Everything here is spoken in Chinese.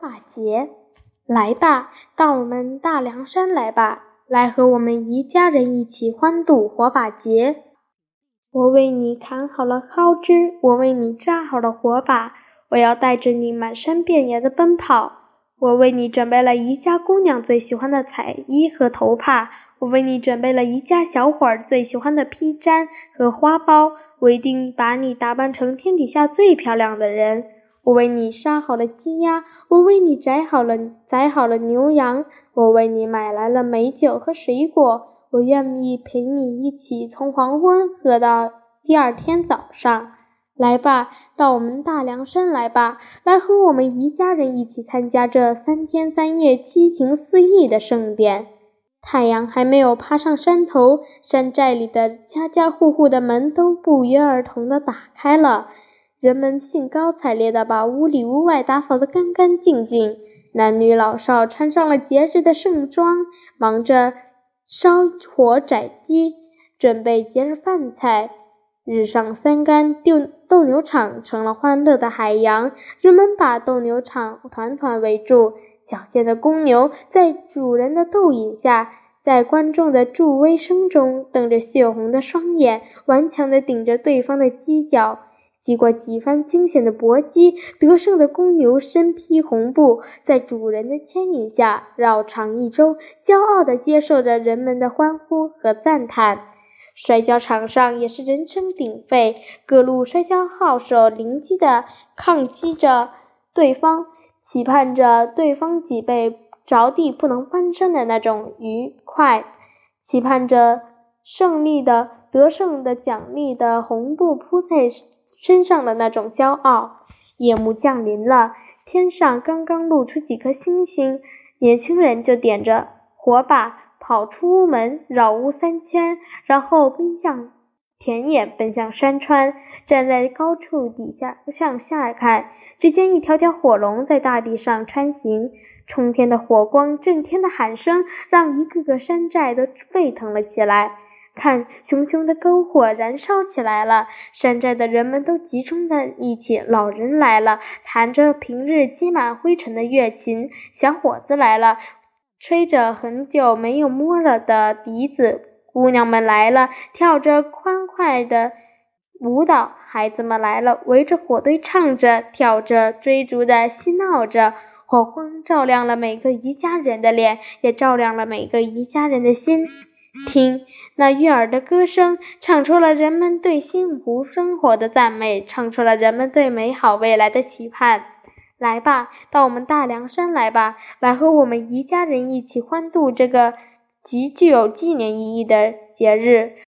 法节，来吧，到我们大凉山来吧，来和我们一家人一起欢度火把节。我为你砍好了蒿枝，我为你扎好了火把，我要带着你满山遍野的奔跑。我为你准备了宜家姑娘最喜欢的彩衣和头帕，我为你准备了宜家小伙儿最喜欢的披毡和花苞。我一定把你打扮成天底下最漂亮的人。我为你杀好了鸡鸭，我为你宰好了宰好了牛羊，我为你买来了美酒和水果。我愿意陪你一起从黄昏喝到第二天早上。来吧，到我们大凉山来吧，来和我们一家人一起参加这三天三夜激情四溢的盛典。太阳还没有爬上山头，山寨里的家家户户的门都不约而同地打开了，人们兴高采烈地把屋里屋外打扫得干干净净，男女老少穿上了节日的盛装，忙着。烧火宰鸡，准备节日饭菜。日上三竿，斗斗牛场成了欢乐的海洋。人们把斗牛场团团围住，矫健的公牛在主人的逗引下，在观众的助威声中，瞪着血红的双眼，顽强地顶着对方的犄角。经过几番惊险的搏击，得胜的公牛身披红布，在主人的牵引下绕场一周，骄傲地接受着人们的欢呼和赞叹。摔跤场上也是人声鼎沸，各路摔跤好手灵机地抗击着对方，期盼着对方脊背着地不能翻身的那种愉快，期盼着胜利的得胜的奖励的红布铺在。身上的那种骄傲。夜幕降临了，天上刚刚露出几颗星星，年轻人就点着火把跑出屋门，绕屋三圈，然后奔向田野，奔向山川。站在高处底下向下看，只见一条条火龙在大地上穿行，冲天的火光，震天的喊声，让一个个山寨都沸腾了起来。看，熊熊的篝火燃烧起来了，山寨的人们都集中在一起。老人来了，弹着平日积满灰尘的乐琴；小伙子来了，吹着很久没有摸了的笛子；姑娘们来了，跳着欢快的舞蹈；孩子们来了，围着火堆唱着、跳着、追逐的嬉闹着。火光照亮了每个一家人的脸，也照亮了每个一家人的心。听。那悦耳的歌声，唱出了人们对幸福生活的赞美，唱出了人们对美好未来的期盼。来吧，到我们大凉山来吧，来和我们彝家人一起欢度这个极具有纪念意义的节日。